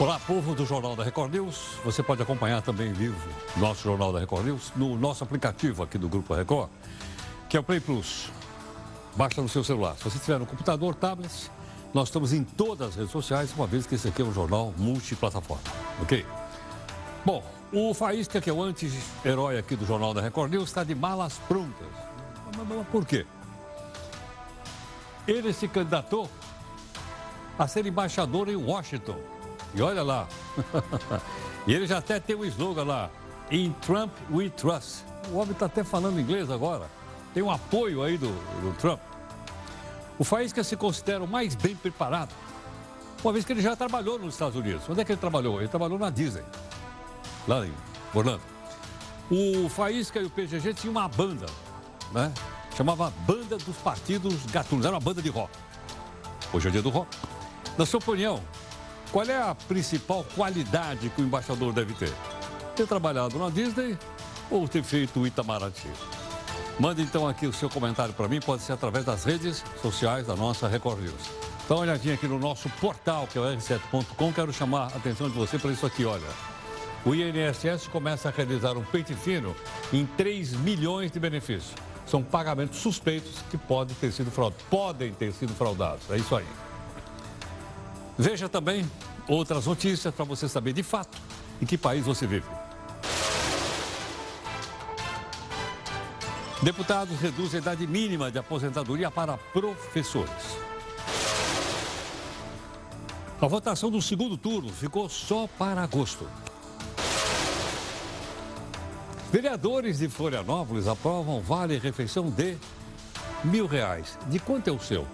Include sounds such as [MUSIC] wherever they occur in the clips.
Olá, povo do Jornal da Record News. Você pode acompanhar também vivo nosso Jornal da Record News no nosso aplicativo aqui do Grupo Record, que é o Play Plus. Baixa no seu celular. Se você tiver no computador, tablet, nós estamos em todas as redes sociais, uma vez que esse aqui é um jornal multiplataforma, ok? Bom, o Faísca, que é o anti-herói aqui do Jornal da Record News, está de malas prontas. Por quê? Ele se candidatou a ser embaixador em Washington. E olha lá. [LAUGHS] e ele já até tem um slogan lá. In Trump we trust. O homem está até falando inglês agora. Tem um apoio aí do, do Trump. O Faísca se considera o mais bem preparado, uma vez que ele já trabalhou nos Estados Unidos. Onde é que ele trabalhou? Ele trabalhou na Disney, lá em Orlando. O Faísca e o PGG tinham uma banda, né? Chamava Banda dos Partidos Gatunos. Era uma banda de rock. Hoje é dia do rock. Na sua opinião, qual é a principal qualidade que o embaixador deve ter? Ter trabalhado na Disney ou ter feito o Itamaraty? Mande então aqui o seu comentário para mim, pode ser através das redes sociais da nossa Record News. Dá uma olhadinha aqui no nosso portal, que é o r7.com. Quero chamar a atenção de você para isso aqui, olha. O INSS começa a realizar um peito fino em 3 milhões de benefícios. São pagamentos suspeitos que podem ter sido fraudados. Podem ter sido fraudados. É isso aí. Veja também outras notícias para você saber de fato em que país você vive. Deputados reduzem a idade mínima de aposentadoria para professores. A votação do segundo turno ficou só para agosto. Vereadores de Florianópolis aprovam vale refeição de mil reais. De quanto é o seu?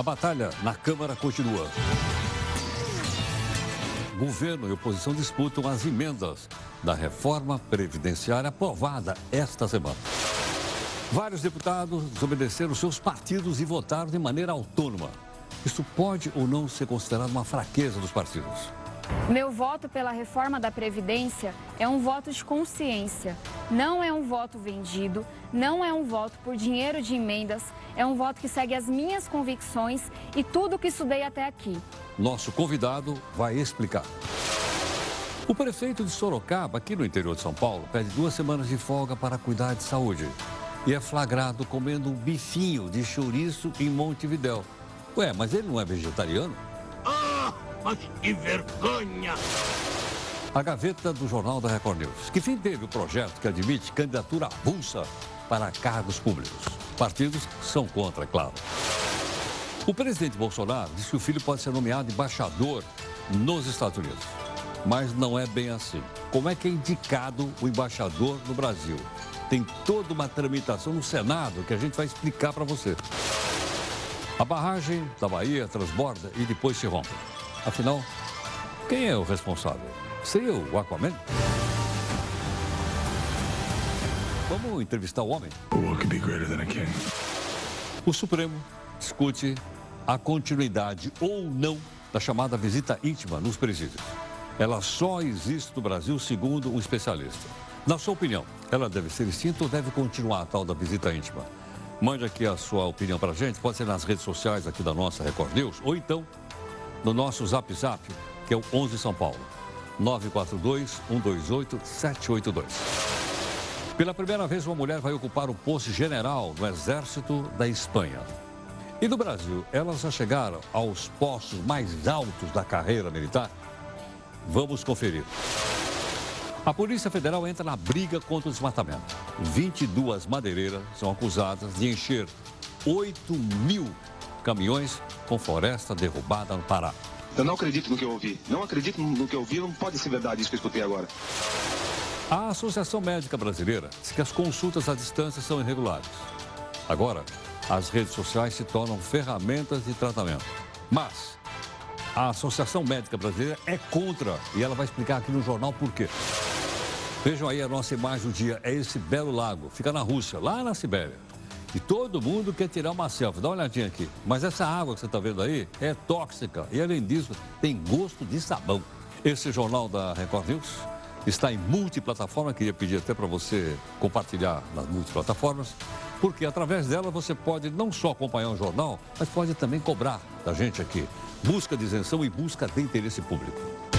A batalha na Câmara continua. Governo e oposição disputam as emendas da reforma previdenciária aprovada esta semana. Vários deputados desobedeceram seus partidos e votaram de maneira autônoma. Isso pode ou não ser considerado uma fraqueza dos partidos? Meu voto pela reforma da Previdência é um voto de consciência. Não é um voto vendido, não é um voto por dinheiro de emendas, é um voto que segue as minhas convicções e tudo que estudei até aqui. Nosso convidado vai explicar. O prefeito de Sorocaba, aqui no interior de São Paulo, pede duas semanas de folga para cuidar de saúde. E é flagrado comendo um bifinho de chouriço em Montevidéu. Ué, mas ele não é vegetariano? Mas que vergonha! A gaveta do Jornal da Record News, que fim teve o projeto que admite candidatura avulsa para cargos públicos. Partidos são contra, é claro. O presidente Bolsonaro disse que o filho pode ser nomeado embaixador nos Estados Unidos. Mas não é bem assim. Como é que é indicado o embaixador no Brasil? Tem toda uma tramitação no Senado que a gente vai explicar para você. A barragem da Bahia transborda e depois se rompe. Afinal, quem é o responsável? Seria o Aquaman? Vamos entrevistar o homem? O Supremo discute a continuidade ou não da chamada visita íntima nos presídios. Ela só existe no Brasil, segundo um especialista. Na sua opinião, ela deve ser extinta ou deve continuar a tal da visita íntima? Mande aqui a sua opinião para a gente, pode ser nas redes sociais aqui da nossa Record News, ou então no nosso Zap Zap, que é o 11 São Paulo, 942-128-782. Pela primeira vez, uma mulher vai ocupar o posto general no Exército da Espanha. E no Brasil, elas já chegaram aos postos mais altos da carreira militar? Vamos conferir. A Polícia Federal entra na briga contra o desmatamento. 22 madeireiras são acusadas de encher 8 mil caminhões com floresta derrubada no Pará. Eu não acredito no que eu ouvi. Não acredito no que eu ouvi. Não pode ser verdade isso que eu escutei agora. A Associação Médica Brasileira diz que as consultas à distância são irregulares. Agora, as redes sociais se tornam ferramentas de tratamento. Mas a Associação Médica Brasileira é contra e ela vai explicar aqui no jornal por quê. Vejam aí a nossa imagem do dia. É esse belo lago. Fica na Rússia, lá na Sibéria. E todo mundo quer tirar uma selfie. Dá uma olhadinha aqui. Mas essa água que você está vendo aí é tóxica. E além disso, tem gosto de sabão. Esse jornal da Record News está em multiplataforma. Queria pedir até para você compartilhar nas multiplataformas. Porque através dela você pode não só acompanhar o jornal, mas pode também cobrar da gente aqui busca de isenção e busca de interesse público.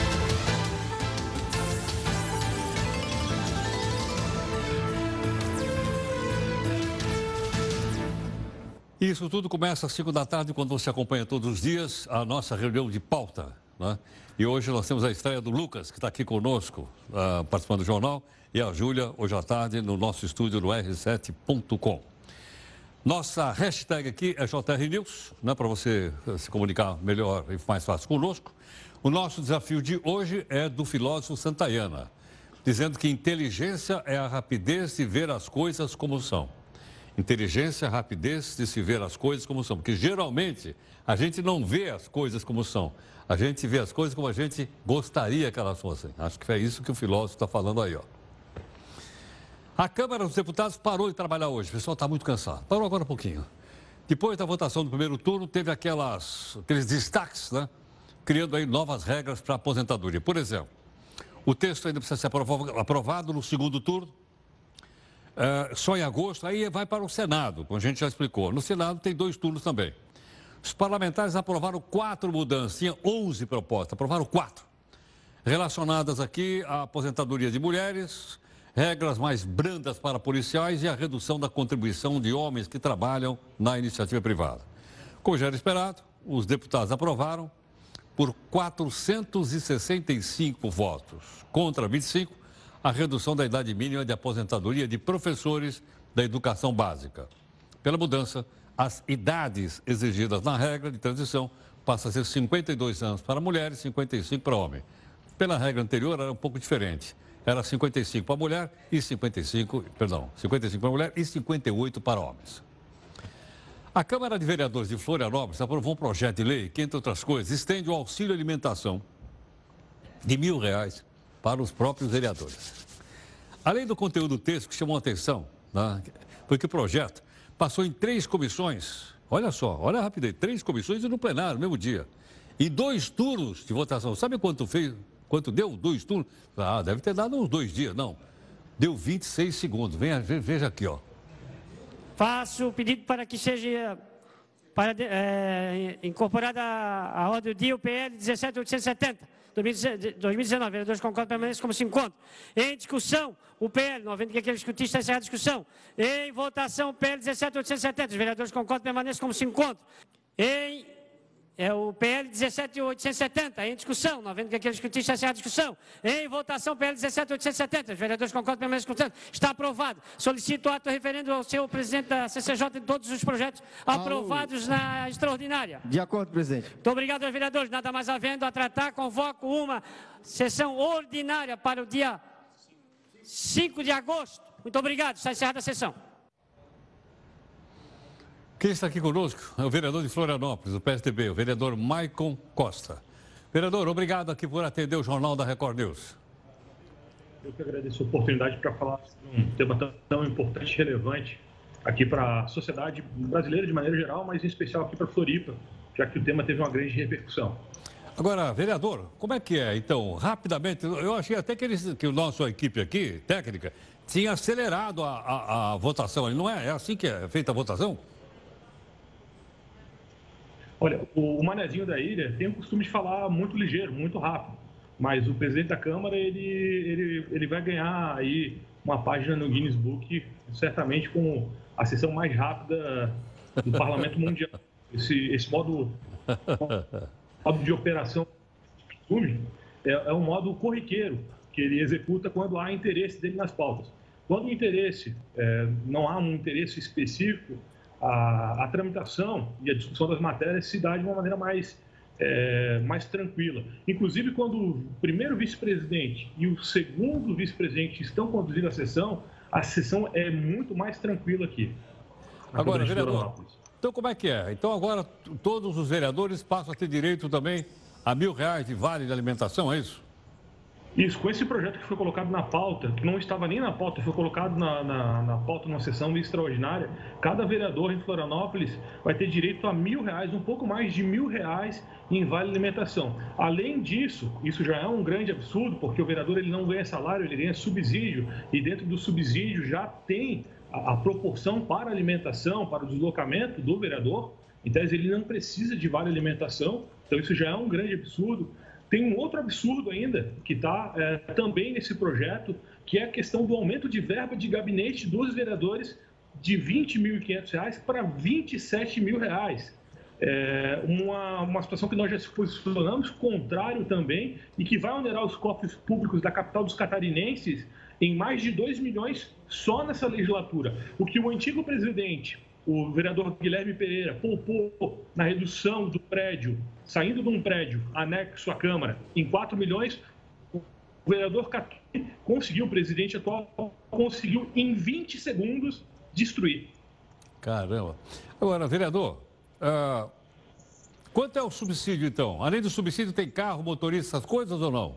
Isso tudo começa às 5 da tarde, quando você acompanha todos os dias a nossa reunião de pauta. Né? E hoje nós temos a estreia do Lucas, que está aqui conosco, uh, participando do jornal, e a Júlia, hoje à tarde, no nosso estúdio no r7.com. Nossa hashtag aqui é JR News, né, para você se comunicar melhor e mais fácil conosco. O nosso desafio de hoje é do filósofo Santayana, dizendo que inteligência é a rapidez de ver as coisas como são. Inteligência, rapidez de se ver as coisas como são. Porque geralmente a gente não vê as coisas como são. A gente vê as coisas como a gente gostaria que elas fossem. Acho que é isso que o filósofo está falando aí, ó. A Câmara dos Deputados parou de trabalhar hoje. O pessoal está muito cansado. Parou agora um pouquinho. Depois da votação do primeiro turno, teve aquelas, aqueles destaques, né? Criando aí novas regras para a aposentadoria. Por exemplo, o texto ainda precisa ser aprovado no segundo turno uh, só em agosto, aí vai para o Senado, como a gente já explicou. No Senado tem dois turnos também. Os parlamentares aprovaram quatro mudanças, tinha 11 propostas, aprovaram quatro. Relacionadas aqui à aposentadoria de mulheres, regras mais brandas para policiais e a redução da contribuição de homens que trabalham na iniciativa privada. Como já era esperado, os deputados aprovaram por 465 votos contra 25 a redução da idade mínima de aposentadoria de professores da educação básica. Pela mudança, as idades exigidas na regra de transição passam a ser 52 anos para mulheres e 55 para homem. Pela regra anterior era um pouco diferente. Era 55 para mulher e 55, perdão, 55 para mulher e 58 para homens. A Câmara de Vereadores de Florianópolis aprovou um projeto de lei que, entre outras coisas, estende o auxílio alimentação de mil reais para os próprios vereadores. Além do conteúdo do texto que chamou a atenção, né, porque o projeto passou em três comissões, olha só, olha rapidez, três comissões e no plenário, no mesmo dia. E dois turnos de votação. Sabe quanto fez? Quanto deu? Dois turnos? Ah, deve ter dado uns dois dias, não. Deu 26 segundos. Venha, veja aqui, ó. Faço o pedido para que seja para, é, incorporada a ordem do dia o PL 17870 2019, vereadores concordam permanece como se encontra. Em discussão, o PL, não havendo que aquele discutir, está encerrada a discussão. Em votação, o PL 17870, os vereadores concordam permanece como se encontra. Em é o PL 17870, em discussão, não havendo que aquele discutir, está encerrada a discussão. Em votação, PL 17870, os vereadores concordam permanece como se Está aprovado. Solicito o ato referendo ao senhor presidente da CCJ de todos os projetos aprovados na extraordinária. De acordo, presidente. Muito obrigado aos vereadores. Nada mais havendo a tratar, convoco uma sessão ordinária para o dia 5 de agosto. Muito obrigado. Está encerrada a sessão. Quem está aqui conosco é o vereador de Florianópolis, do PSDB, o vereador Maicon Costa. Vereador, obrigado aqui por atender o Jornal da Record News. Eu que agradeço a oportunidade para falar sobre um tema tão, tão importante e relevante aqui para a sociedade brasileira de maneira geral, mas em especial aqui para Floripa, já que o tema teve uma grande repercussão. Agora, vereador, como é que é? Então, rapidamente, eu achei até que, eles, que a nossa equipe aqui, técnica, tinha acelerado a, a, a votação. Não é? É assim que é feita a votação? Olha, o, Manezinho da ilha tem o costume de falar muito ligeiro, muito rápido. Mas o presidente da Câmara, ele, ele, ele vai ganhar aí uma página no Guinness Book, certamente com a sessão mais rápida do Parlamento Mundial. Esse, esse modo, modo de operação é, é um modo corriqueiro que ele executa quando há interesse dele nas pautas. Quando o interesse, é, não há um interesse específico, a, a, tramitação e a discussão das matérias se dá de uma maneira mais, é, mais tranquila. Inclusive, quando o primeiro vice-presidente e o segundo vice-presidente estão conduzindo a sessão, a sessão é muito mais tranquila aqui. Agora, vereador, então como é que é? Então agora todos os vereadores passam a ter direito também a mil reais de vale de alimentação, é isso? Isso, com esse projeto que foi colocado na pauta, que não estava nem na pauta, foi colocado na, na, na pauta numa sessão extraordinária, cada vereador em Florianópolis vai ter direito a mil reais, um pouco mais de mil reais em vale alimentação. Além disso, isso já é um grande absurdo, porque o vereador ele não ganha salário, ele ganha subsídio, e dentro do subsídio já tem a, a proporção para alimentação, para o deslocamento do vereador, tese ele não precisa de vale alimentação, então isso já é um grande absurdo. Tem um outro absurdo ainda que está é, também nesse projeto, que é a questão do aumento de verba de gabinete dos vereadores de R$ 20.500 para 27 mil reais. É uma, uma situação que nós já se posicionamos contrário também e que vai onerar os cofres públicos da capital dos catarinenses em mais de 2 milhões só nessa legislatura. O que o antigo presidente o vereador Guilherme Pereira poupou na redução do prédio, saindo de um prédio anexo à Câmara, em 4 milhões, o vereador Catuí conseguiu, o presidente atual, conseguiu em 20 segundos destruir. Caramba. Agora, vereador, uh, quanto é o subsídio, então? Além do subsídio, tem carro, motorista, essas coisas ou não?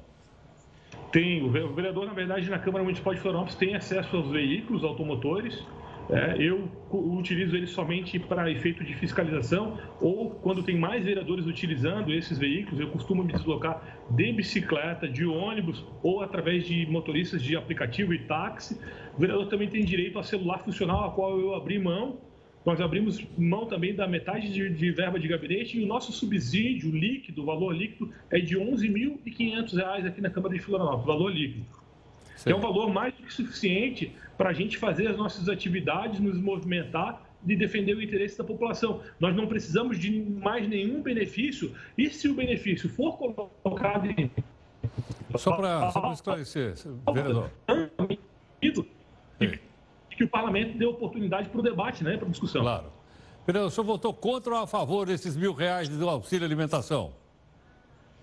Tem. O vereador, na verdade, na Câmara Municipal de Florianópolis tem acesso aos veículos automotores, é, eu utilizo ele somente para efeito de fiscalização ou quando tem mais vereadores utilizando esses veículos, eu costumo me deslocar de bicicleta, de ônibus ou através de motoristas de aplicativo e táxi. O vereador também tem direito a celular funcional, a qual eu abri mão. Nós abrimos mão também da metade de, de verba de gabinete e o nosso subsídio líquido, o valor líquido, é de R$ 11.500 aqui na Câmara de Florianópolis, valor líquido. Sim. É um valor mais do que suficiente para a gente fazer as nossas atividades, nos movimentar e defender o interesse da população. Nós não precisamos de mais nenhum benefício. E se o benefício for colocado em. Só para esclarecer, vereador. Que, que o parlamento dê oportunidade para o debate, né, para a discussão. Claro. Vereador, o senhor votou contra ou a favor desses mil reais do auxílio alimentação?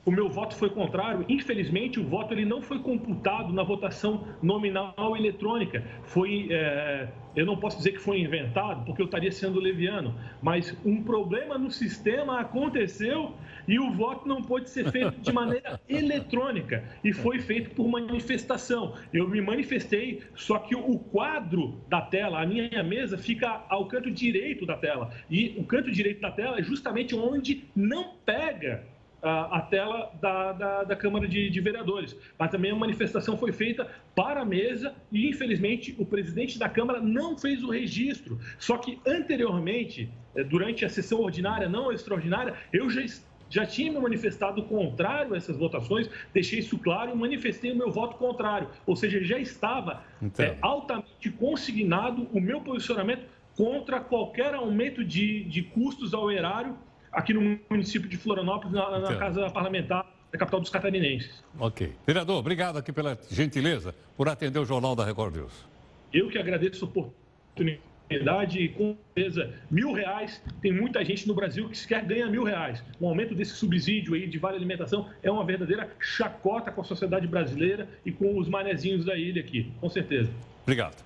O meu voto foi contrário. Infelizmente, o voto ele não foi computado na votação nominal eletrônica. Foi, é, eu não posso dizer que foi inventado, porque eu estaria sendo leviano, mas um problema no sistema aconteceu e o voto não pôde ser feito de maneira [LAUGHS] eletrônica e foi feito por manifestação. Eu me manifestei, só que o quadro da tela, a minha mesa, fica ao canto direito da tela e o canto direito da tela é justamente onde não pega a, tela da, da, da Câmara de, de, Vereadores. Mas também a manifestação foi feita para a mesa e, infelizmente, o presidente da Câmara não fez o registro. Só que anteriormente, eh, durante a sessão ordinária, não extraordinária, eu já já tinha me manifestado contrário a essas votações, deixei isso claro e manifestei o meu voto contrário. Ou seja, já estava então. é, altamente consignado o meu posicionamento contra qualquer aumento de, de custos ao erário aqui no município de Florianópolis, na, na Casa Parlamentar da capital dos catarinenses. Ok. Vereador, obrigado aqui pela gentileza por atender o Jornal da Record News. Eu que agradeço a oportunidade e com certeza mil reais. Tem muita gente no Brasil que sequer ganha mil reais. O aumento desse subsídio aí de vale alimentação é uma verdadeira chacota com a sociedade brasileira e com os manezinhos da ilha aqui, com certeza. Obrigado.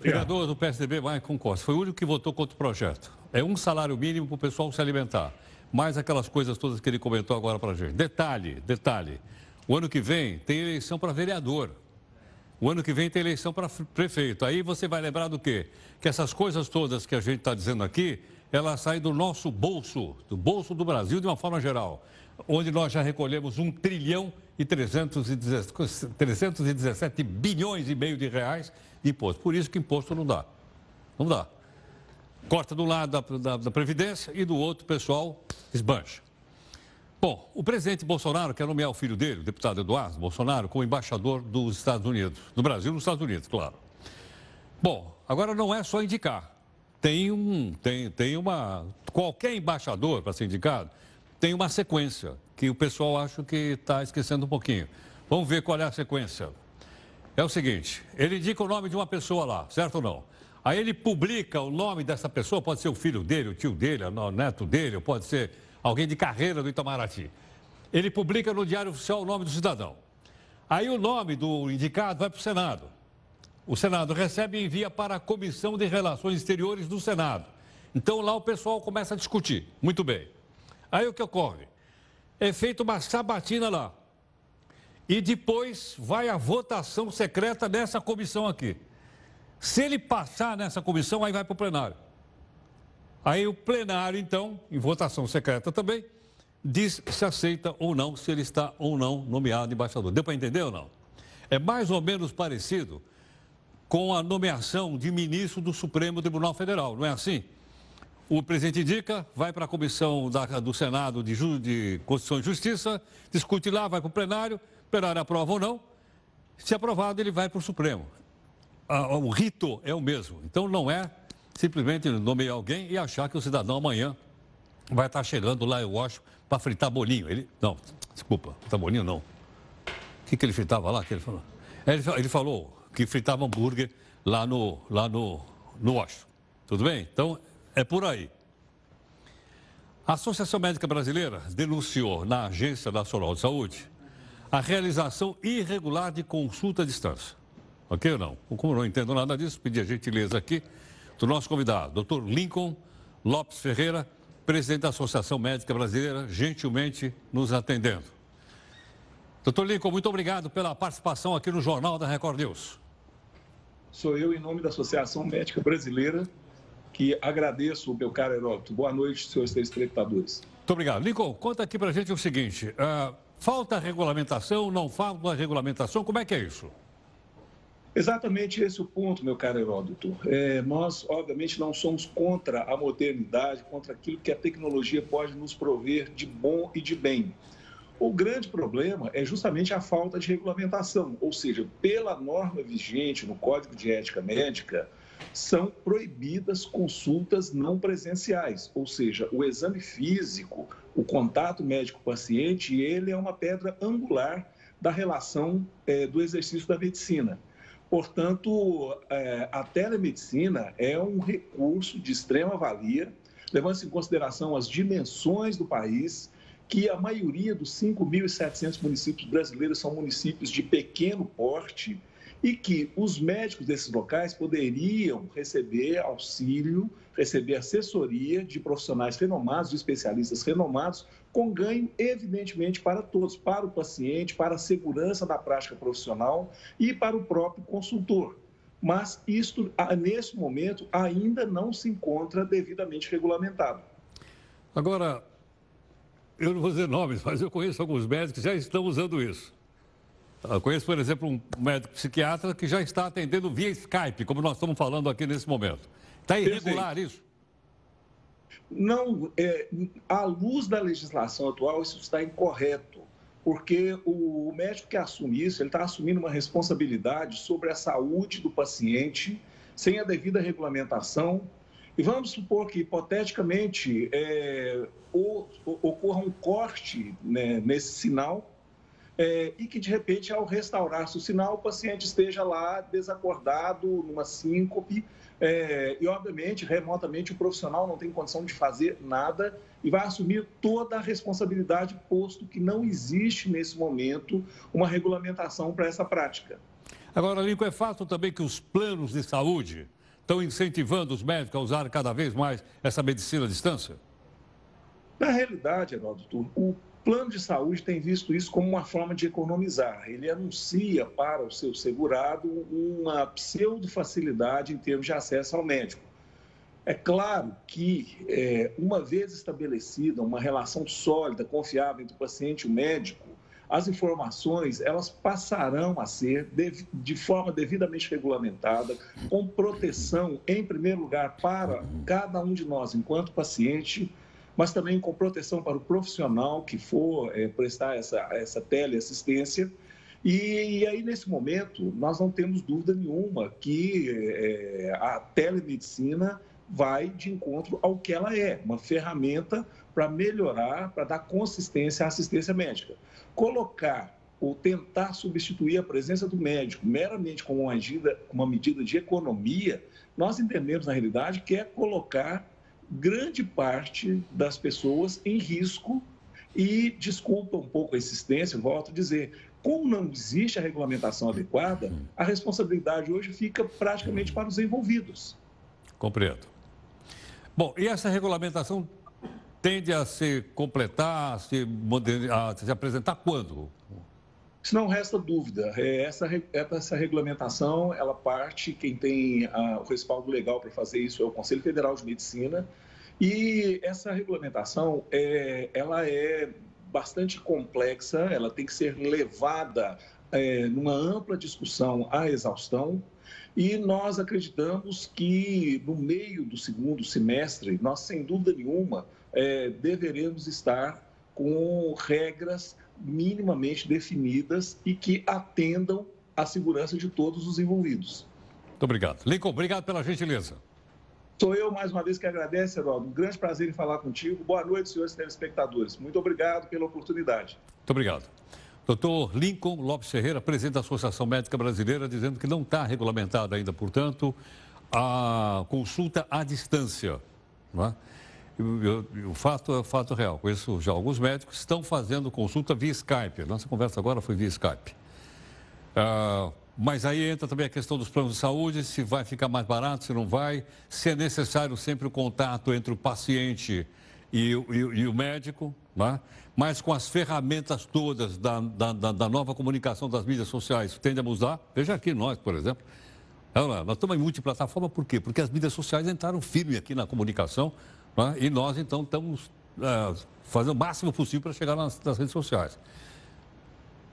Vereador do PSDB, Maicon Costa, foi o único que votou contra o projeto. É um salário mínimo para o pessoal se alimentar. Mais aquelas coisas todas que ele comentou agora para a gente. Detalhe, detalhe. O ano que vem tem eleição para vereador. O ano que vem tem eleição para prefeito. Aí você vai lembrar do quê? Que essas coisas todas que a gente está dizendo aqui, elas saem do nosso bolso, do bolso do Brasil de uma forma geral, onde nós já recolhemos 1 trilhão e 317, 317 bilhões e meio de reais de imposto. Por isso que imposto não dá. Não dá. Corta do lado da, da, da Previdência e do outro pessoal esbancha. Bom, o presidente Bolsonaro quer nomear o filho dele, o deputado Eduardo Bolsonaro, como embaixador dos Estados Unidos, do Brasil nos Estados Unidos, claro. Bom, agora não é só indicar. Tem um, tem, tem uma, qualquer embaixador para ser indicado tem uma sequência que o pessoal acha que está esquecendo um pouquinho. Vamos ver qual é a sequência. É o seguinte, ele indica o nome de uma pessoa lá, certo ou não? Aí ele publica o nome dessa pessoa, pode ser o filho dele, o tio dele, o neto dele, pode ser alguém de carreira do Itamaraty. Ele publica no Diário Oficial o nome do cidadão. Aí o nome do indicado vai para o Senado. O Senado recebe e envia para a Comissão de Relações Exteriores do Senado. Então lá o pessoal começa a discutir. Muito bem. Aí o que ocorre? É feita uma sabatina lá. E depois vai a votação secreta nessa comissão aqui. Se ele passar nessa comissão, aí vai para o plenário. Aí o plenário, então, em votação secreta também, diz se aceita ou não, se ele está ou não nomeado embaixador. Deu para entender ou não? É mais ou menos parecido com a nomeação de ministro do Supremo Tribunal Federal, não é assim? O presidente indica, vai para a comissão da, do Senado de, Ju, de Constituição e Justiça, discute lá, vai para o plenário, o plenário aprova ou não. Se aprovado, ele vai para o Supremo. O rito é o mesmo. Então não é simplesmente nomear alguém e achar que o cidadão amanhã vai estar chegando lá em Washington para fritar bolinho. Ele, não, desculpa, fritar bolinho não. O que, que ele fritava lá? Que ele, falou? Ele, ele falou que fritava hambúrguer lá no, lá no, no Washington. Tudo bem? Então, é por aí. A Associação Médica Brasileira denunciou na Agência Nacional de Saúde a realização irregular de consulta à distância. Ok ou não? Como não entendo nada disso, pedi a gentileza aqui do nosso convidado, Dr. Lincoln Lopes Ferreira, presidente da Associação Médica Brasileira, gentilmente nos atendendo. Doutor Lincoln, muito obrigado pela participação aqui no Jornal da Record News. Sou eu, em nome da Associação Médica Brasileira, que agradeço, meu caro Heródoto. Boa noite, senhores telespectadores. Muito obrigado. Lincoln, conta aqui para a gente o seguinte: uh, falta regulamentação, não falta regulamentação, como é que é isso? Exatamente esse o ponto, meu caro Heródoto. É, nós, obviamente, não somos contra a modernidade, contra aquilo que a tecnologia pode nos prover de bom e de bem. O grande problema é justamente a falta de regulamentação, ou seja, pela norma vigente no Código de Ética Médica, são proibidas consultas não presenciais, ou seja, o exame físico, o contato médico-paciente, ele é uma pedra angular da relação é, do exercício da medicina. Portanto, é, a telemedicina é um recurso de extrema valia, levando-se em consideração as dimensões do país, que a maioria dos 5.700 municípios brasileiros são municípios de pequeno porte e que os médicos desses locais poderiam receber auxílio, receber assessoria de profissionais renomados, de especialistas renomados, com ganho, evidentemente, para todos, para o paciente, para a segurança da prática profissional e para o próprio consultor. Mas isto, nesse momento, ainda não se encontra devidamente regulamentado. Agora, eu não vou dizer nomes, mas eu conheço alguns médicos que já estão usando isso. Eu conheço, por exemplo, um médico psiquiatra que já está atendendo via Skype, como nós estamos falando aqui nesse momento. Está irregular Perfeito. isso? Não, é, à luz da legislação atual, isso está incorreto, porque o médico que assume isso, ele está assumindo uma responsabilidade sobre a saúde do paciente, sem a devida regulamentação, e vamos supor que, hipoteticamente, é, ocorra um corte né, nesse sinal é, e que, de repente, ao restaurar-se o sinal, o paciente esteja lá desacordado, numa síncope, é, e, obviamente, remotamente, o profissional não tem condição de fazer nada e vai assumir toda a responsabilidade, posto que não existe, nesse momento, uma regulamentação para essa prática. Agora, Lincoln, é fato também que os planos de saúde estão incentivando os médicos a usar cada vez mais essa medicina à distância? Na realidade, Heródoto, o plano de saúde tem visto isso como uma forma de economizar. Ele anuncia para o seu segurado uma pseudo-facilidade em termos de acesso ao médico. É claro que, é, uma vez estabelecida uma relação sólida, confiável entre o paciente e o médico, as informações elas passarão a ser de, de, forma devidamente regulamentada, com proteção, em primeiro lugar, para cada um de nós, enquanto paciente, mas também com proteção para o profissional que for é, prestar essa, essa teleassistência. E, e, aí, nesse momento, nós não temos dúvida nenhuma que é, a telemedicina vai de encontro ao que ela é, uma ferramenta para melhorar, para dar consistência à assistência médica. Colocar ou tentar substituir a presença do médico meramente como uma medida, uma medida de economia, nós entendemos, na realidade, que é colocar grande parte das pessoas em risco e desculpa um pouco a insistência, volto a dizer, como não existe a regulamentação adequada, a responsabilidade hoje fica praticamente para os envolvidos. Compreendo. Bom, e essa regulamentação tende a se completar, a se, a se apresentar quando? Isso não resta dúvida. É, essa, essa regulamentação, ela parte, quem tem a, o respaldo legal para fazer isso é o Conselho Federal de Medicina. E essa regulamentação, é, ela é bastante complexa, ela tem que ser levada é, numa ampla discussão à exaustão. E nós acreditamos que no meio do segundo semestre, nós, sem dúvida nenhuma, é, deveremos estar com regras minimamente definidas e que atendam à segurança de todos os envolvidos. Muito obrigado. Lincoln, obrigado pela gentileza. Sou eu, mais uma vez, que agradeço, Heródoto. Um grande prazer em falar contigo. Boa noite, senhores telespectadores. Muito obrigado pela oportunidade. Muito obrigado. Doutor Lincoln Lopes Ferreira, presidente da Associação Médica Brasileira, dizendo que não está regulamentada ainda, portanto, a consulta à distância. Não é? O fato é fato real. Conheço já alguns médicos que estão fazendo consulta via Skype. Nossa conversa agora foi via Skype. Ah, mas aí entra também a questão dos planos de saúde, se vai ficar mais barato, se não vai, se é necessário sempre o contato entre o paciente e, e, e o médico, né? mas com as ferramentas todas da, da, da, nova comunicação das mídias sociais, tende a mudar. Veja aqui nós, por exemplo. Nós estamos em multiplataforma, por quê? Porque as mídias sociais entraram firme aqui na comunicação né? E nós, então, estamos é, fazendo o máximo possível para chegar nas, nas redes sociais.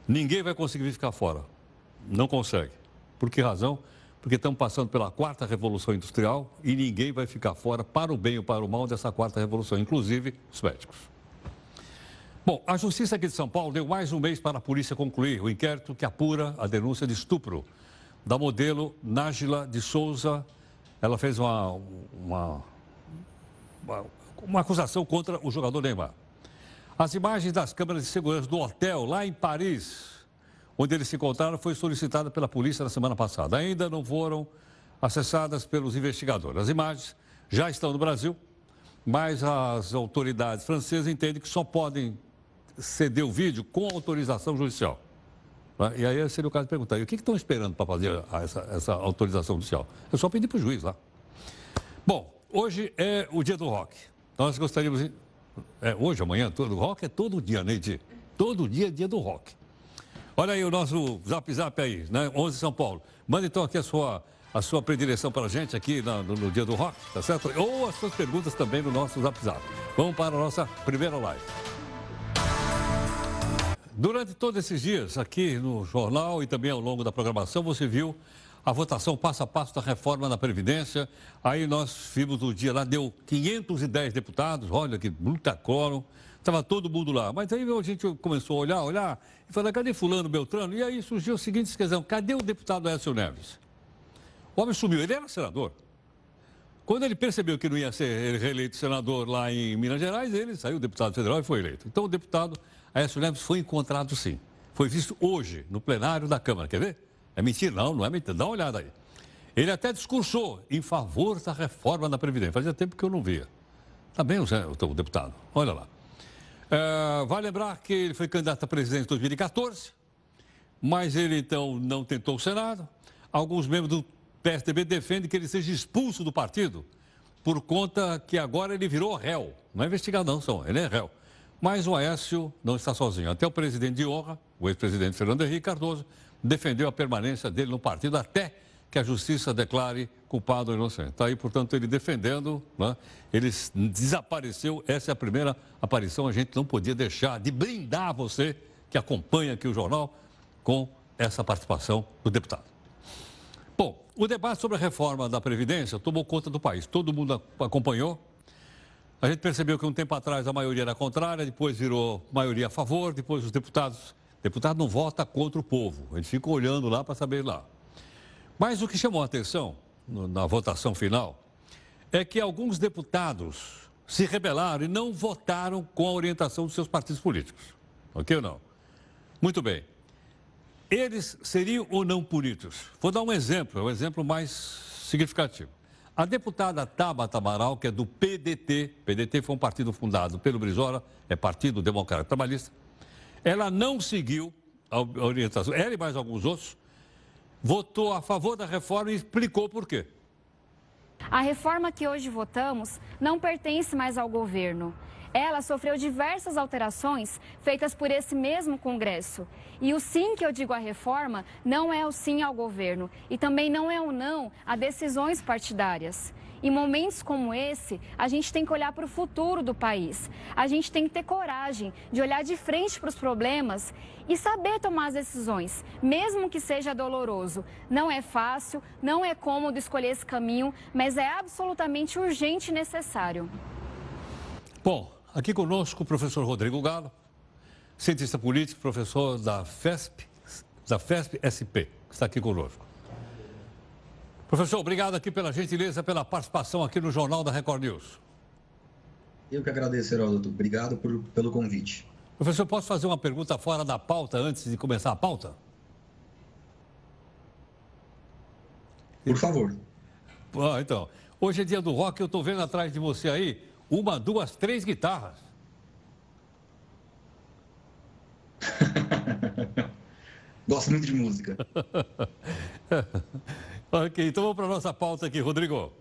Ninguém vai conseguir ficar fora. Não consegue. Por que razão? Porque estamos passando pela quarta revolução industrial e ninguém vai ficar fora, para o bem ou para o mal, dessa quarta revolução, inclusive os médicos. Bom, a Justiça aqui de São Paulo deu mais um mês para a polícia concluir o inquérito que apura a denúncia de estupro da modelo Nájila de Souza. Ela fez uma, uma uma acusação contra o jogador Neymar. As imagens das câmeras de segurança do hotel lá em Paris, onde eles se encontraram, foi solicitada pela polícia na semana passada. Ainda não foram acessadas pelos investigadores. As imagens já estão no Brasil, mas as autoridades francesas entendem que só podem ceder o vídeo com autorização judicial. E aí seria o caso de perguntar, e o que estão esperando para fazer essa, essa autorização judicial? É só pedir para o juiz lá. Bom, Hoje é o dia do rock. Nós gostaríamos. É, hoje, amanhã, todo rock é todo dia, Neide. Todo dia é dia do rock. Olha aí o nosso zap zap aí, né? 11 São Paulo. Manda então aqui a sua, a sua predileção para a gente aqui no, no, dia do rock, tá certo? Ou as suas perguntas também no nosso zap zap. Vamos para a nossa primeira live. Durante todos esses dias, aqui no jornal e também ao longo da programação, você viu a votação passo a passo da reforma da Previdência. Aí nós vimos o dia lá, deu 510 deputados, olha que muita quórum, estava todo mundo lá. Mas aí a gente começou a olhar, olhar, e falou, cadê fulano, Beltrano? E aí surgiu a seguinte questão, cadê o deputado Écio Neves? O homem sumiu, ele era senador. Quando ele percebeu que não ia ser reeleito senador lá em Minas Gerais, ele saiu deputado federal e foi eleito. Então o deputado Aécio Neves foi encontrado sim. Foi visto hoje no plenário da Câmara. Quer ver? É mentira? Não, não é mentira. Dá uma olhada aí. Ele até discursou em favor da reforma da Previdência. Fazia tempo que eu não via. Está bem o, o deputado. Olha lá. É, vai lembrar que ele foi candidato a presidente em 2014, mas ele então não tentou o Senado. Alguns membros do PSDB defendem que ele seja expulso do partido por conta que agora ele virou réu. Não é investigado, não, são. Ele é réu. Mas o Aécio não está sozinho. Até o presidente de honra, o ex-presidente Fernando Henrique Cardoso, defendeu a permanência dele no partido até que a justiça declare culpado ou inocente. Está aí, portanto, ele defendendo, né? ele desapareceu. Essa é a primeira aparição. A gente não podia deixar de brindar você que acompanha aqui o jornal com essa participação do deputado. Bom, o debate sobre a reforma da Previdência tomou conta do país. Todo mundo acompanhou. A gente percebeu que um tempo atrás a maioria era contrária, depois virou maioria a favor, depois os deputados Deputado não vota contra o povo, ele fica olhando lá para saber lá. Mas o que chamou a atenção na votação final é que alguns deputados se rebelaram e não votaram com a orientação dos seus partidos políticos. Ok ou não? Muito bem. Eles seriam ou não punidos? Vou dar um exemplo, é um exemplo mais significativo. A deputada Tabata Amaral, que é do PDT, PDT foi um partido fundado pelo Brizola, é Partido Democrático Trabalhista, ela não seguiu a orientação, ela e mais alguns outros, votou a favor da reforma e explicou por quê. A reforma que hoje votamos não pertence mais ao governo. Ela sofreu diversas alterações feitas por esse mesmo Congresso. E o sim que eu digo à reforma não é o sim ao governo e também não é o não a decisões partidárias. Em momentos como esse, a gente tem que olhar para o futuro do país. A gente tem que ter coragem de olhar de frente para os problemas e saber tomar as decisões, mesmo que seja doloroso. Não é fácil, não é cômodo escolher esse caminho, mas é absolutamente urgente e necessário. Bom, aqui conosco o professor Rodrigo Galo, cientista político, professor da FESP, da FESP SP, que está aqui conosco. Professor, obrigado aqui pela gentileza, pela participação aqui no Jornal da Record News. Eu que agradeço, Heródoto. Obrigado por, pelo convite. Professor, posso fazer uma pergunta fora da pauta antes de começar a pauta? Por favor. Ah, então. Hoje é dia do rock, eu estou vendo atrás de você aí uma, duas, três guitarras. [LAUGHS] Gosto muito de música. [LAUGHS] ok, então vamos para a nossa pauta aqui, Rodrigo.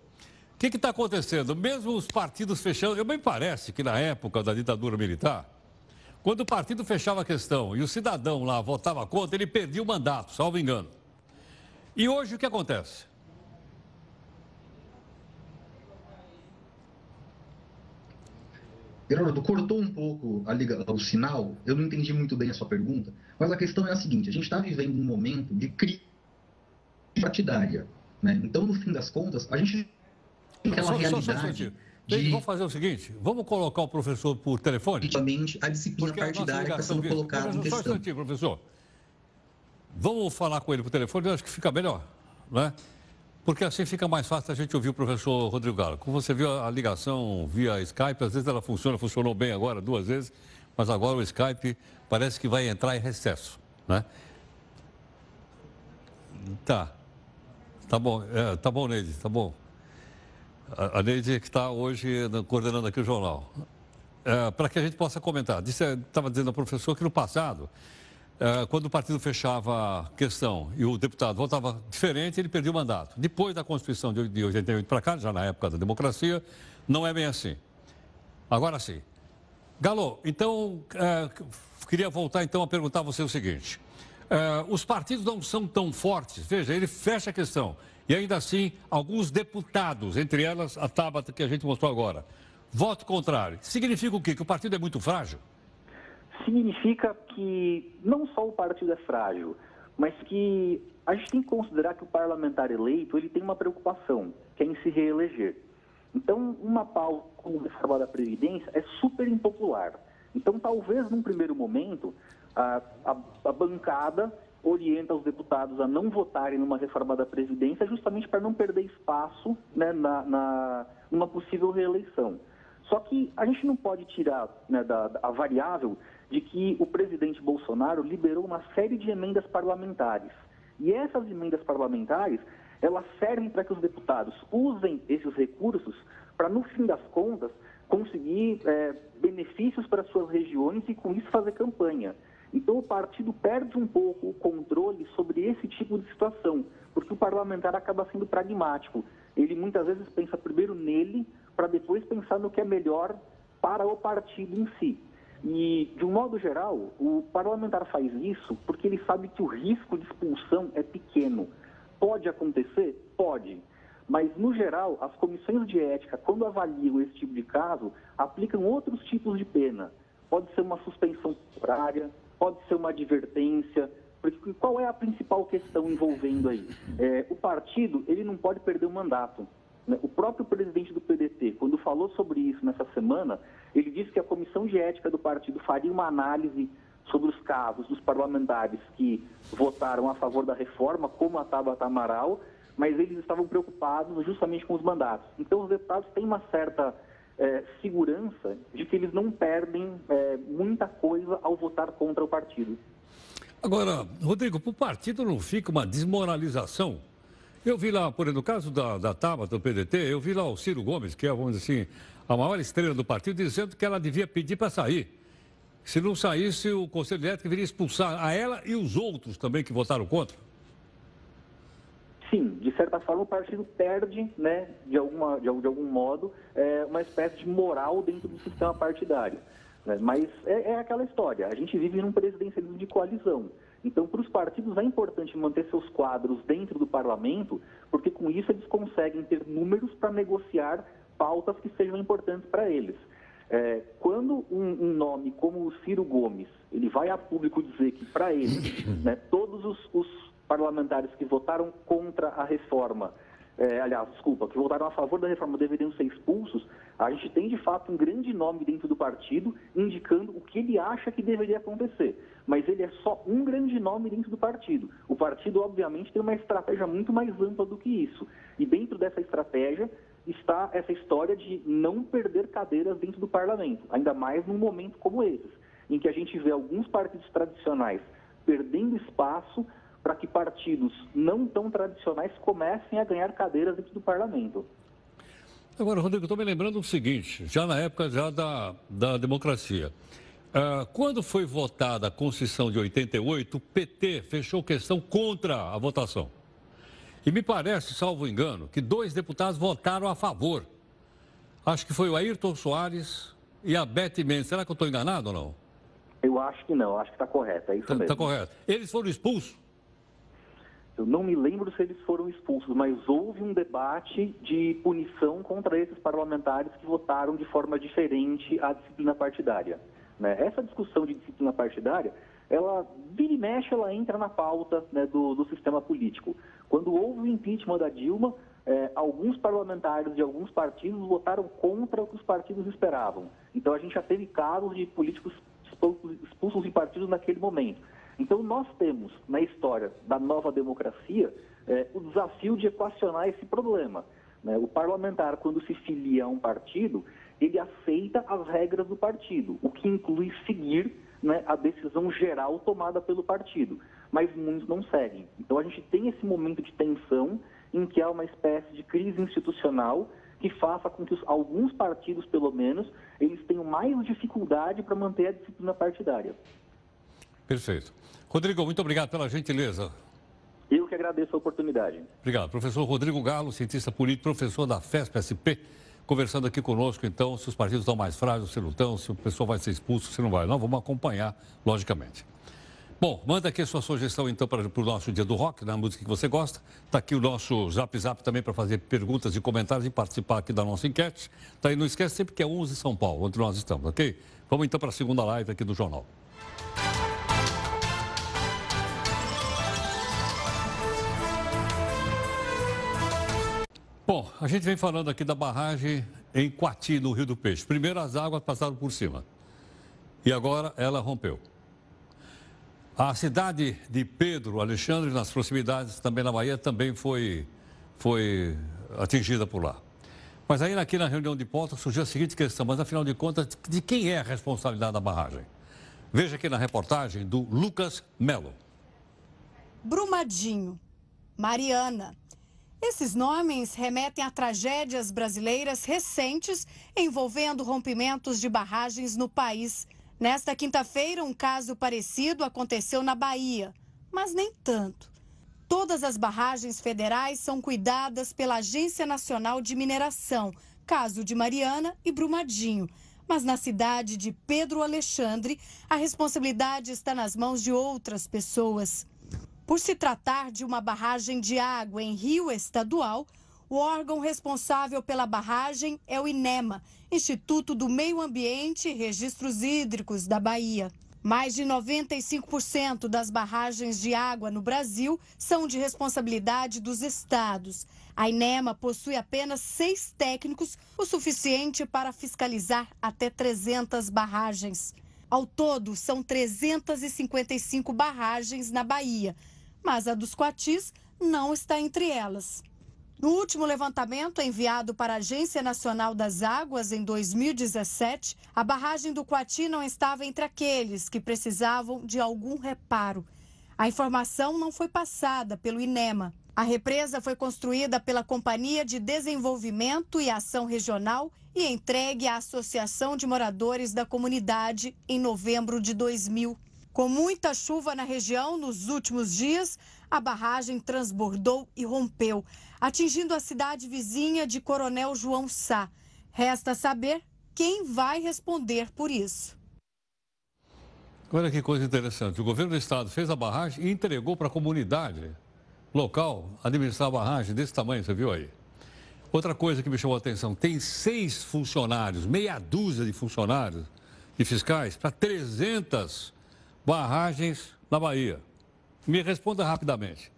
O que está acontecendo? Mesmo os partidos fechando, eu me parece que na época da ditadura militar, quando o partido fechava a questão e o cidadão lá votava contra, ele perdia o mandato, salvo engano. E hoje o que acontece? Geraldo, cortou um pouco a liga, o sinal, eu não entendi muito bem a sua pergunta, mas a questão é a seguinte: a gente está vivendo um momento de crise partidária. Né? Então, no fim das contas, a gente tem aquela só, realidade. Só, de... Vamos fazer o seguinte: vamos colocar o professor por telefone? A disciplina Porque partidária está sendo colocada em questão. Só um instantinho, professor. Vamos falar com ele por telefone, eu acho que fica melhor, não é? Porque assim fica mais fácil a gente ouvir o professor Rodrigo Galo. Como você viu, a ligação via Skype, às vezes ela funciona, funcionou bem agora, duas vezes, mas agora o Skype parece que vai entrar em recesso, né? Tá. Tá bom, é, tá bom, Neide, tá bom. A, a Neide que está hoje coordenando aqui o jornal. É, Para que a gente possa comentar. Estava dizendo ao professor que no passado quando o partido fechava a questão e o deputado votava diferente, ele perdia o mandato. Depois da Constituição de 88 para cá, já na época da democracia, não é bem assim. Agora sim. Galo, então, é, queria voltar então a perguntar a você o seguinte. É, os partidos não são tão fortes, veja, ele fecha a questão. E ainda assim, alguns deputados, entre elas a Tabata que a gente mostrou agora, voto contrário. Significa o quê? Que o partido é muito frágil? Significa que não só o partido é frágil, mas que a gente tem que considerar que o parlamentar eleito ele tem uma preocupação, que é em se reeleger. Então, uma pauta como reforma da Previdência é super impopular. Então, talvez, num primeiro momento, a, a, a bancada orienta os deputados a não votarem numa reforma da Previdência justamente para não perder espaço né, na, na, numa possível reeleição. Só que a gente não pode tirar né, da, da, a variável de que o presidente Bolsonaro liberou uma série de emendas parlamentares. E essas emendas parlamentares, elas servem para que os deputados usem esses recursos para, no fim das contas, conseguir é, benefícios para suas regiões e, com isso, fazer campanha. Então, o partido perde um pouco o controle sobre esse tipo de situação, porque o parlamentar acaba sendo pragmático. Ele muitas vezes pensa primeiro nele, para depois pensar no que é melhor para o partido em si. E, de um modo geral, o parlamentar faz isso porque ele sabe que o risco de expulsão é pequeno. Pode acontecer? Pode. Mas, no geral, as comissões de ética, quando avaliam esse tipo de caso, aplicam outros tipos de pena. Pode ser uma suspensão temporária, pode ser uma advertência. Porque qual é a principal questão envolvendo aí? É, o partido ele não pode perder o mandato. Né? O próprio presidente do PDT, quando falou sobre isso nessa semana, ele disse que a comissão de ética do partido faria uma análise sobre os casos dos parlamentares que votaram a favor da reforma, como a Tabata Amaral, mas eles estavam preocupados justamente com os mandatos. Então, os deputados têm uma certa é, segurança de que eles não perdem é, muita coisa ao votar contra o partido. Agora, Rodrigo, para o partido não fica uma desmoralização eu vi lá, por exemplo, no caso da, da do PDT, eu vi lá o Ciro Gomes, que é, vamos dizer assim, a maior estrela do partido, dizendo que ela devia pedir para sair. Se não saísse, o Conselho de Ética deveria expulsar a ela e os outros também que votaram contra. Sim, de certa forma o partido perde, né, de, alguma, de, de algum modo, é, uma espécie de moral dentro do sistema partidário. Né? Mas é, é aquela história, a gente vive num presidencialismo de coalizão. Então, para os partidos é importante manter seus quadros dentro do parlamento, porque com isso eles conseguem ter números para negociar pautas que sejam importantes para eles. É, quando um, um, nome como o Ciro Gomes, ele vai a público dizer que para ele, [LAUGHS] né, todos os, os, parlamentares que votaram contra a reforma, é, aliás, desculpa, que votaram a favor da reforma deveriam ser expulsos, a gente tem de fato um grande nome dentro do partido indicando o que ele acha que deveria acontecer. Mas ele é só um grande nome dentro do partido. O partido, obviamente, tem uma estratégia muito mais ampla do que isso. E dentro dessa estratégia, está essa história de não perder cadeiras dentro do parlamento, ainda mais num momento como esse, em que a gente vê alguns partidos tradicionais perdendo espaço para que partidos não tão tradicionais comecem a ganhar cadeiras dentro do parlamento. Agora, Rodrigo, estou me lembrando o seguinte, já na época já da, da democracia. Uh, quando foi votada a Constituição de 88, o PT fechou questão contra a votação. E me parece, salvo engano, que dois deputados votaram a favor. Acho que foi o Ayrton Soares e a Beth Mendes. Será que eu estou enganado ou não? Eu acho que não, acho que está correto, é isso tá, mesmo. Está correto. Eles foram expulsos? Eu não me lembro se eles foram expulsos, mas houve um debate de punição contra esses parlamentares que votaram de forma diferente a disciplina partidária. Né? Essa discussão de disciplina partidária ela vira e mexe, ela entra na pauta né, do, do, sistema político. Quando houve o impeachment da Dilma, é, alguns parlamentares de alguns partidos votaram contra o que os partidos esperavam. Então a gente já teve casos de políticos expulsos, expulsos em partidos naquele momento. Então nós temos na história da nova democracia é, o desafio de equacionar esse problema. Né? O parlamentar, quando se filia a um partido, ele aceita as regras do partido, o que inclui seguir né, a decisão geral tomada pelo partido, mas muitos não seguem. Então a gente tem esse momento de tensão em que há uma espécie de crise institucional que faça com que os, alguns partidos, pelo menos, eles tenham mais dificuldade para manter a disciplina partidária. Perfeito. Rodrigo, muito obrigado pela gentileza. Eu que agradeço a oportunidade. Obrigado. Professor Rodrigo Galo, cientista político, professor da FESP-SP conversando aqui conosco, então, se os partidos estão mais frágeis, se não estão, se o pessoal vai ser expulso, se não vai. Não, vamos acompanhar, logicamente. Bom, manda aqui a sua sugestão, então, para, para o nosso Dia do Rock, na música que você gosta. Está aqui o nosso Zap Zap também para fazer perguntas e comentários e participar aqui da nossa enquete. Tá aí, não esquece sempre que é 11 São Paulo, onde nós estamos, ok? Vamos então para a segunda live aqui do jornal. Bom, a gente vem falando aqui da barragem em Quati, no Rio do Peixe. Primeiro as águas passaram por cima e agora ela rompeu. A cidade de Pedro Alexandre, nas proximidades, também na Bahia, também foi, foi atingida por lá. Mas aí aqui na reunião de pauta surgiu a seguinte questão, mas afinal de contas, de quem é a responsabilidade da barragem? Veja aqui na reportagem do Lucas Melo. Brumadinho, Mariana, esses nomes remetem a tragédias brasileiras recentes envolvendo rompimentos de barragens no país. Nesta quinta-feira, um caso parecido aconteceu na Bahia, mas nem tanto. Todas as barragens federais são cuidadas pela Agência Nacional de Mineração, caso de Mariana e Brumadinho. Mas na cidade de Pedro Alexandre, a responsabilidade está nas mãos de outras pessoas. Por se tratar de uma barragem de água em rio estadual, o órgão responsável pela barragem é o INEMA, Instituto do Meio Ambiente e Registros Hídricos da Bahia. Mais de 95% das barragens de água no Brasil são de responsabilidade dos estados. A INEMA possui apenas seis técnicos, o suficiente para fiscalizar até 300 barragens. Ao todo, são 355 barragens na Bahia mas a dos Coatis não está entre elas. No último levantamento enviado para a Agência Nacional das Águas em 2017, a barragem do Coati não estava entre aqueles que precisavam de algum reparo. A informação não foi passada pelo INEMA. A represa foi construída pela Companhia de Desenvolvimento e Ação Regional e entregue à Associação de Moradores da Comunidade em novembro de 2000. Com muita chuva na região nos últimos dias, a barragem transbordou e rompeu, atingindo a cidade vizinha de Coronel João Sá. Resta saber quem vai responder por isso. Olha que coisa interessante. O governo do estado fez a barragem e entregou para a comunidade local administrar a barragem desse tamanho, você viu aí? Outra coisa que me chamou a atenção: tem seis funcionários, meia dúzia de funcionários e fiscais para 300 barragens na Bahia. Me responda rapidamente.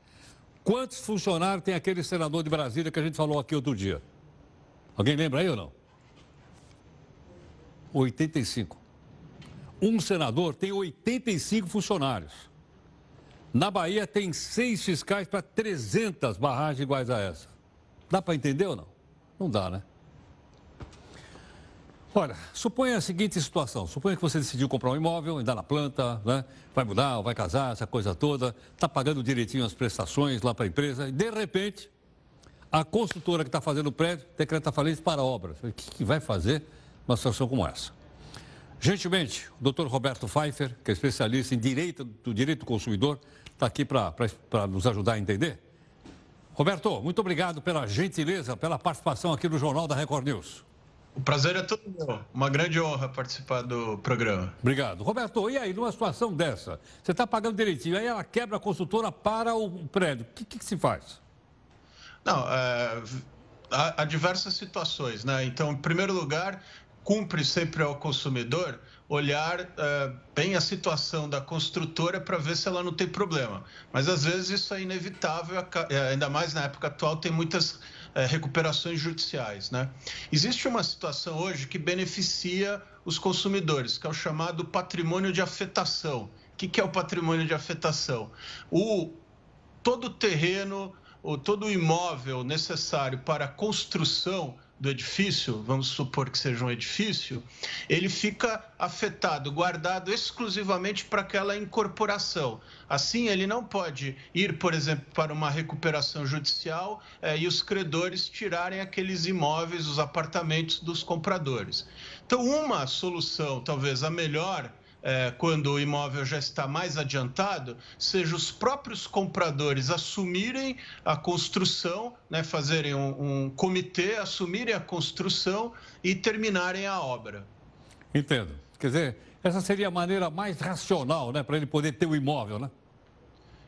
Quantos funcionários tem aquele senador de Brasília que a gente falou aqui outro dia? Alguém lembra aí ou não? 85. Um senador tem 85 funcionários. Na Bahia tem seis fiscais para 300 barragens iguais a essa. Dá para entender ou não? Não dá, né? Olha, suponha a seguinte situação: suponha que você decidiu comprar um imóvel, ainda na planta, né? vai mudar, vai casar, essa coisa toda, está pagando direitinho as prestações lá para a empresa, e de repente, a construtora que está fazendo o prédio decreta falência para obras. O que, que vai fazer numa situação como essa? Gentilmente, o doutor Roberto Pfeiffer, que é especialista em direito do direito do consumidor, está aqui para nos ajudar a entender. Roberto, muito obrigado pela gentileza, pela participação aqui no Jornal da Record News. O prazer é todo meu. Uma grande honra participar do programa. Obrigado. Roberto, e aí, numa situação dessa, você está pagando direitinho, aí ela quebra a construtora para o prédio. O que, que, que se faz? Não, é, há, há diversas situações, né? Então, em primeiro lugar, cumpre sempre ao consumidor olhar uh, bem a situação da construtora para ver se ela não tem problema. Mas às vezes isso é inevitável, eh, ainda mais na época atual, tem muitas uh, recuperações judiciais. Né? Existe uma situação hoje que beneficia os consumidores, que é o chamado patrimônio de afetação. O que, que é o patrimônio de afetação? O, todo o terreno, ou todo imóvel necessário para a construção do edifício, vamos supor que seja um edifício, ele fica afetado, guardado exclusivamente para aquela incorporação. Assim, ele não pode ir, por exemplo, para uma recuperação judicial eh, e os credores tirarem aqueles imóveis, os apartamentos dos compradores. Então, uma solução, talvez a melhor, é, quando o imóvel já está mais adiantado, seja os próprios compradores assumirem a construção, né, fazerem um, um comitê, assumirem a construção e terminarem a obra. Entendo. Quer dizer, essa seria a maneira mais racional, né, para ele poder ter o imóvel, né?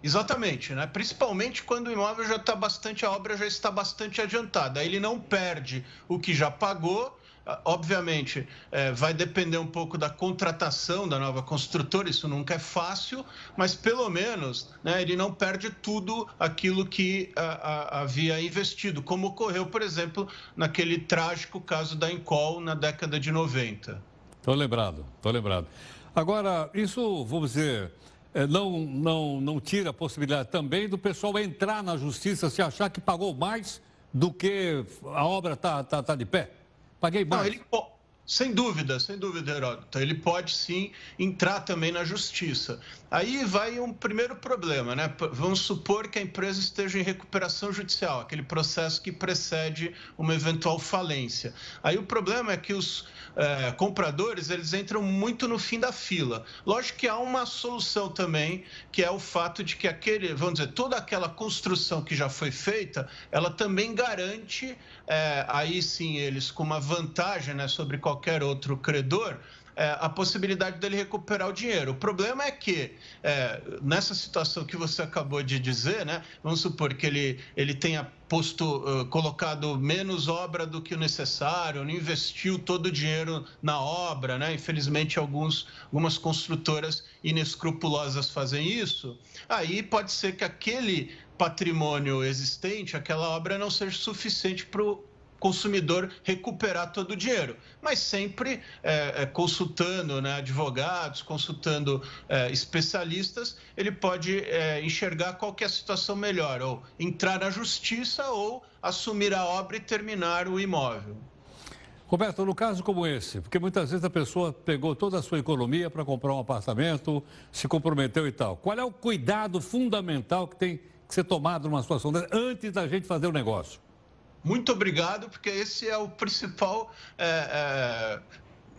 Exatamente, né? Principalmente quando o imóvel já está bastante, a obra já está bastante adiantada. Aí ele não perde o que já pagou obviamente, é, vai depender um pouco da contratação da nova construtora, isso nunca é fácil, mas pelo menos né, ele não perde tudo aquilo que a, a, havia investido, como ocorreu, por exemplo, naquele trágico caso da Encol na década de 90. Estou lembrado, estou lembrado. Agora, isso, vamos dizer, é, não, não, não tira a possibilidade também do pessoal entrar na justiça se achar que pagou mais do que a obra está tá, tá de pé? Paguei mais. Não, ele, sem dúvida, sem dúvida, Heródoto. Ele pode sim entrar também na justiça. Aí vai um primeiro problema, né? Vamos supor que a empresa esteja em recuperação judicial, aquele processo que precede uma eventual falência. Aí o problema é que os é, compradores eles entram muito no fim da fila. Lógico que há uma solução também, que é o fato de que aquele, vamos dizer, toda aquela construção que já foi feita, ela também garante, é, aí sim eles com uma vantagem né, sobre qualquer outro credor, é, a possibilidade dele recuperar o dinheiro. O problema é que, é, nessa situação que você acabou de dizer, né, vamos supor que ele, ele tenha posto, uh, colocado menos obra do que o necessário, não investiu todo o dinheiro na obra, né? Infelizmente, alguns, algumas construtoras inescrupulosas fazem isso. Aí pode ser que aquele patrimônio existente, aquela obra não seja suficiente para o consumidor recuperar todo o dinheiro, mas sempre é, é, consultando né, advogados, consultando é, especialistas, ele pode é, enxergar qual é a situação melhor, ou entrar na justiça ou assumir a obra e terminar o imóvel. Roberto, no caso como esse, porque muitas vezes a pessoa pegou toda a sua economia para comprar um apartamento, se comprometeu e tal. Qual é o cuidado fundamental que tem que ser tomado numa situação dessa antes da gente fazer o negócio? Muito obrigado, porque esse é o principal é, é,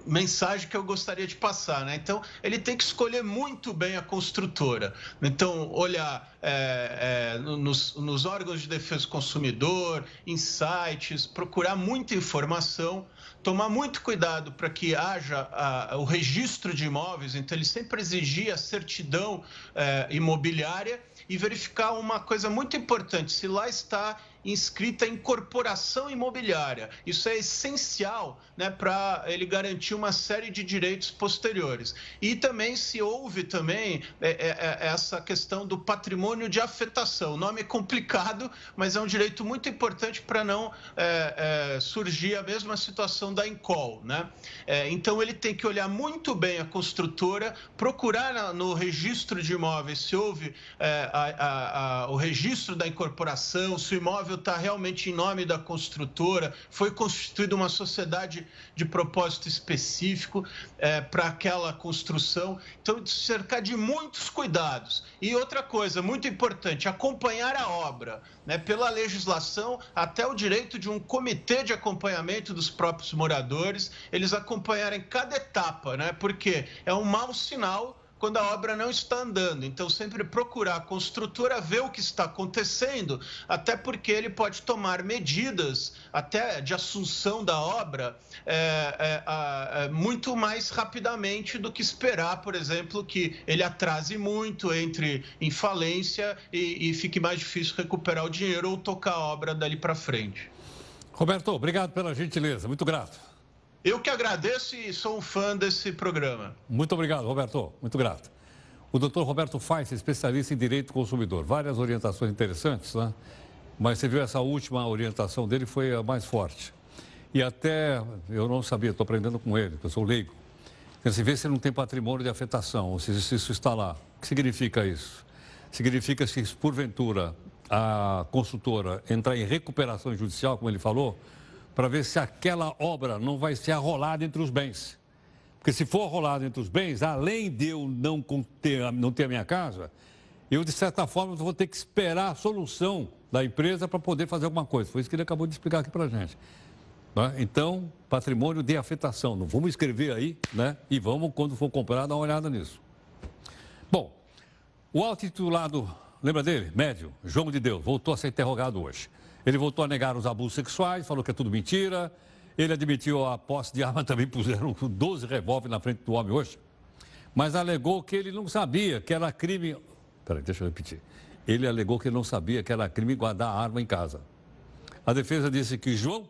mensagem que eu gostaria de passar, né? Então, ele tem que escolher muito bem a construtora. Então, olhar é, é, nos, nos, órgãos de defesa do consumidor, em sites, procurar muita informação, tomar muito cuidado para que haja a, o registro de imóveis. Então, ele sempre exigir a certidão é, imobiliária e verificar uma coisa muito importante: se lá está inscrita em incorporação imobiliária. Isso é essencial né, para ele garantir uma série de direitos posteriores. E também se houve também é, é, é, essa questão do patrimônio de afetação. O nome é complicado, mas é um direito muito importante para não é, é, surgir a mesma situação da Incol. Né? É, então ele tem que olhar muito bem a construtora, procurar no registro de imóveis se houve a, a, a, o registro da incorporação, se o imóvel imóvel está realmente em nome da construtora, foi constituída uma sociedade de propósito específico é, para aquela construção. Então, cercar de muitos cuidados. E outra coisa muito importante, acompanhar a obra. Né, pela legislação, até o direito de um comitê de acompanhamento dos próprios moradores, eles acompanharem cada etapa, né, porque é um mau sinal quando a obra não está andando. Então, sempre procurar a construtora ver o que está acontecendo, até porque ele pode tomar medidas, até de assunção da obra, é, é, é, muito mais rapidamente do que esperar, por exemplo, que ele atrase muito, entre em falência e, e fique mais difícil recuperar o dinheiro ou tocar a obra dali para frente. Roberto, obrigado pela gentileza, muito grato. Eu que agradeço e sou um fã desse programa. Muito obrigado, Roberto. Muito grato. O doutor Roberto Fais, especialista em direito do consumidor. Várias orientações interessantes, né? Mas você viu essa última orientação dele foi a mais forte. E até eu não sabia, estou aprendendo com ele, eu sou leigo. Você vê se não tem patrimônio de afetação, ou se isso está lá. O que significa isso? Significa se porventura a consultora entrar em recuperação judicial, como ele falou, para ver se aquela obra não vai ser arrolada entre os bens. Porque se for arrolada entre os bens, além de eu não ter, não ter a minha casa, eu, de certa forma, vou ter que esperar a solução da empresa para poder fazer alguma coisa. Foi isso que ele acabou de explicar aqui para a gente. Né? Então, patrimônio de afetação. Não vamos escrever aí, né? E vamos, quando for comprar, dar uma olhada nisso. Bom, o auto-titulado, lembra dele? Médio, João de Deus, voltou a ser interrogado hoje. Ele voltou a negar os abusos sexuais, falou que é tudo mentira. Ele admitiu a posse de arma, [LAUGHS] também puseram 12 revólveres na frente do homem hoje. Mas alegou que ele não sabia que era crime. Peraí, deixa eu repetir. Ele alegou que ele não sabia que era crime guardar a arma em casa. A defesa disse que João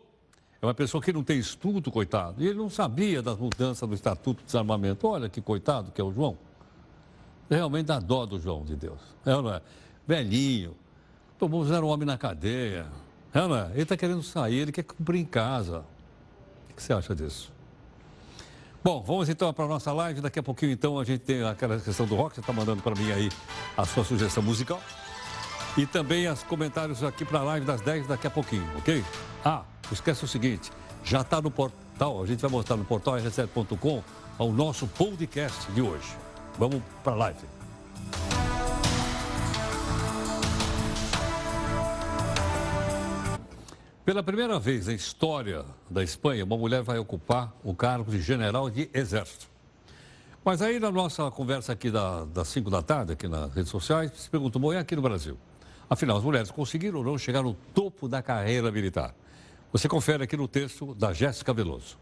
é uma pessoa que não tem estudo, coitado. E ele não sabia das mudanças do Estatuto de Desarmamento. Olha que coitado que é o João. Realmente dá dó do João de Deus. É, não é? Velhinho, tomou zero homem na cadeia. É? Ele está querendo sair, ele quer cumprir em casa. O que você acha disso? Bom, vamos então para a nossa live. Daqui a pouquinho, então, a gente tem aquela questão do rock. Você está mandando para mim aí a sua sugestão musical. E também os comentários aqui para a live das 10 daqui a pouquinho, ok? Ah, esquece o seguinte: já está no portal, a gente vai mostrar no portal r7.com o nosso podcast de hoje. Vamos para a live. Pela primeira vez na história da Espanha, uma mulher vai ocupar o cargo de general de exército. Mas aí na nossa conversa aqui das 5 da tarde, aqui nas redes sociais, se perguntou, bom, e aqui no Brasil? Afinal, as mulheres conseguiram ou não chegar no topo da carreira militar? Você confere aqui no texto da Jéssica Veloso.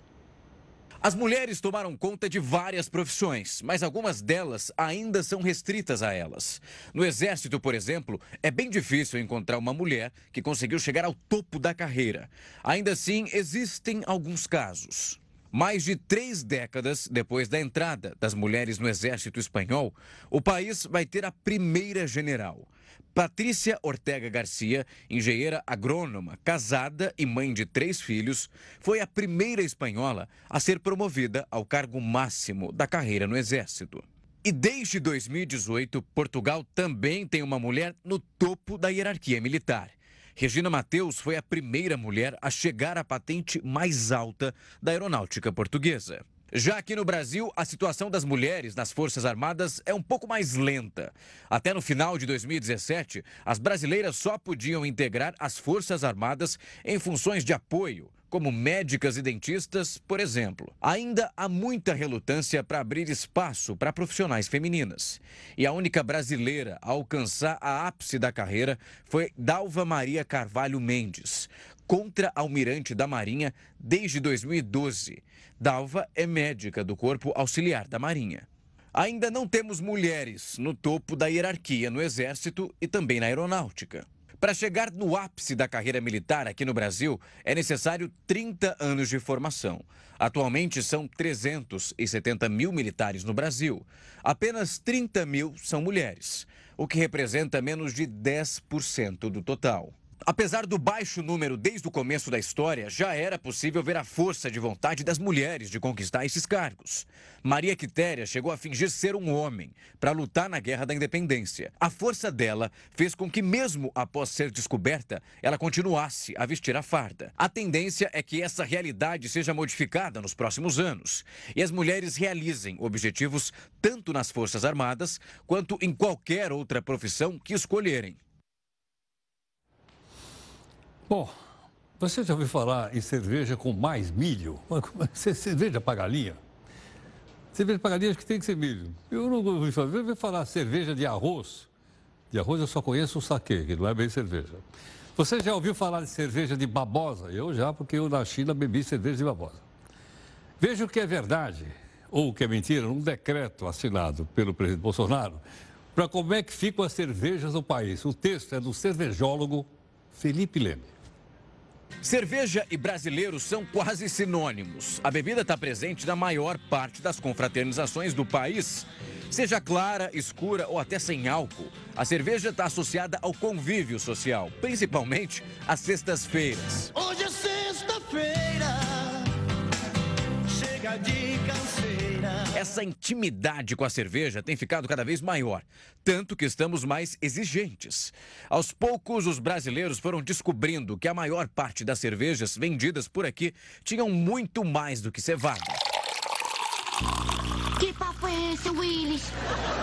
As mulheres tomaram conta de várias profissões, mas algumas delas ainda são restritas a elas. No Exército, por exemplo, é bem difícil encontrar uma mulher que conseguiu chegar ao topo da carreira. Ainda assim, existem alguns casos. Mais de três décadas depois da entrada das mulheres no Exército Espanhol, o país vai ter a primeira general. Patrícia Ortega Garcia, engenheira agrônoma, casada e mãe de três filhos, foi a primeira espanhola a ser promovida ao cargo máximo da carreira no Exército. E desde 2018, Portugal também tem uma mulher no topo da hierarquia militar. Regina Mateus foi a primeira mulher a chegar à patente mais alta da aeronáutica portuguesa. Já aqui no Brasil, a situação das mulheres nas Forças Armadas é um pouco mais lenta. Até no final de 2017, as brasileiras só podiam integrar as Forças Armadas em funções de apoio, como médicas e dentistas, por exemplo. Ainda há muita relutância para abrir espaço para profissionais femininas. E a única brasileira a alcançar a ápice da carreira foi Dalva Maria Carvalho Mendes, contra-almirante da Marinha desde 2012. Dalva é médica do Corpo Auxiliar da Marinha. Ainda não temos mulheres no topo da hierarquia no Exército e também na Aeronáutica. Para chegar no ápice da carreira militar aqui no Brasil, é necessário 30 anos de formação. Atualmente são 370 mil militares no Brasil. Apenas 30 mil são mulheres, o que representa menos de 10% do total. Apesar do baixo número desde o começo da história, já era possível ver a força de vontade das mulheres de conquistar esses cargos. Maria Quitéria chegou a fingir ser um homem para lutar na Guerra da Independência. A força dela fez com que, mesmo após ser descoberta, ela continuasse a vestir a farda. A tendência é que essa realidade seja modificada nos próximos anos e as mulheres realizem objetivos tanto nas Forças Armadas quanto em qualquer outra profissão que escolherem. Bom, você já ouviu falar em cerveja com mais milho? [LAUGHS] Cerveja para galinha? Cerveja para galinha acho que tem que ser milho. Eu não ouvi falar. Eu ouvi falar cerveja de arroz. De arroz eu só conheço o saquê, que não é bem cerveja. Você já ouviu falar de cerveja de babosa? Eu já, porque eu na China bebi cerveja de babosa. Veja o que é verdade ou o que é mentira num decreto assinado pelo presidente Bolsonaro para como é que ficam as cervejas no país. O texto é do cervejólogo Felipe Leme. Cerveja e brasileiros são quase sinônimos. A bebida está presente na maior parte das confraternizações do país. Seja clara, escura ou até sem álcool, a cerveja está associada ao convívio social, principalmente às sextas-feiras. Hoje é sexta-feira, chega de canseira. Essa intimidade com a cerveja tem ficado cada vez maior, tanto que estamos mais exigentes. Aos poucos, os brasileiros foram descobrindo que a maior parte das cervejas vendidas por aqui tinham muito mais do que cevada. É Willis?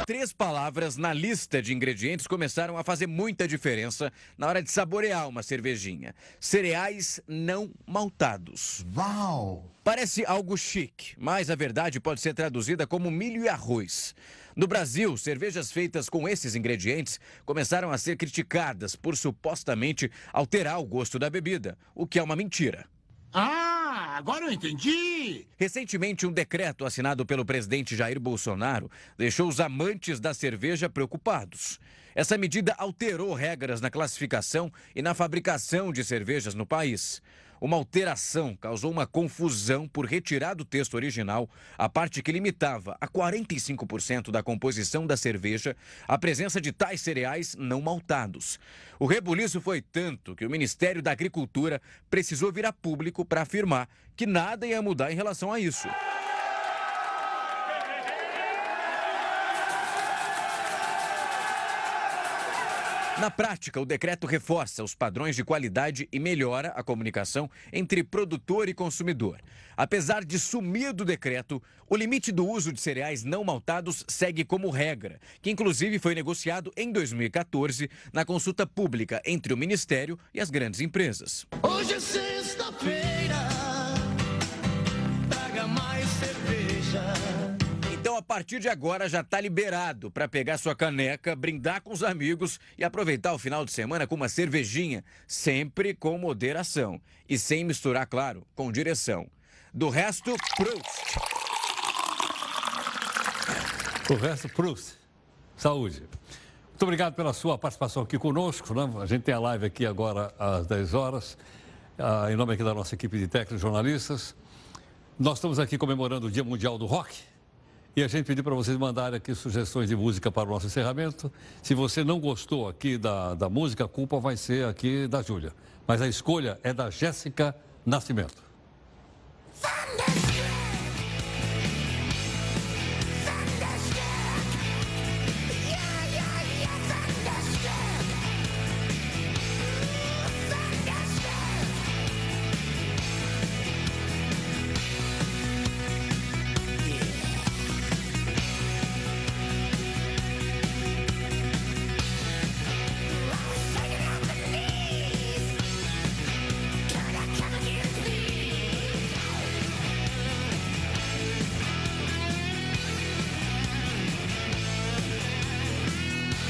Três palavras na lista de ingredientes começaram a fazer muita diferença na hora de saborear uma cervejinha: cereais não maltados. Uau! Parece algo chique, mas a verdade pode ser traduzida como milho e arroz. No Brasil, cervejas feitas com esses ingredientes começaram a ser criticadas por supostamente alterar o gosto da bebida, o que é uma mentira. Ah, agora eu entendi. Recentemente, um decreto assinado pelo presidente Jair Bolsonaro deixou os amantes da cerveja preocupados. Essa medida alterou regras na classificação e na fabricação de cervejas no país. Uma alteração causou uma confusão por retirar do texto original a parte que limitava a 45% da composição da cerveja a presença de tais cereais não maltados. O rebuliço foi tanto que o Ministério da Agricultura precisou vir a público para afirmar que nada ia mudar em relação a isso. Na prática, o decreto reforça os padrões de qualidade e melhora a comunicação entre produtor e consumidor. Apesar de sumir do decreto, o limite do uso de cereais não maltados segue como regra, que inclusive foi negociado em 2014 na consulta pública entre o Ministério e as grandes empresas. Hoje é sexta-feira, partir de agora, já está liberado para pegar sua caneca, brindar com os amigos e aproveitar o final de semana com uma cervejinha, sempre com moderação e sem misturar, claro, com direção. Do resto, Proust. O resto, Proust. Saúde. Muito obrigado pela sua participação aqui conosco. Né? A gente tem a live aqui agora às 10 horas, ah, em nome aqui da nossa equipe de técnicos e jornalistas. Nós estamos aqui comemorando o Dia Mundial do Rock. E a gente pediu para vocês mandarem aqui sugestões de música para o nosso encerramento. Se você não gostou aqui da, da música, a culpa vai ser aqui da Júlia. Mas a escolha é da Jéssica Nascimento. Thunder!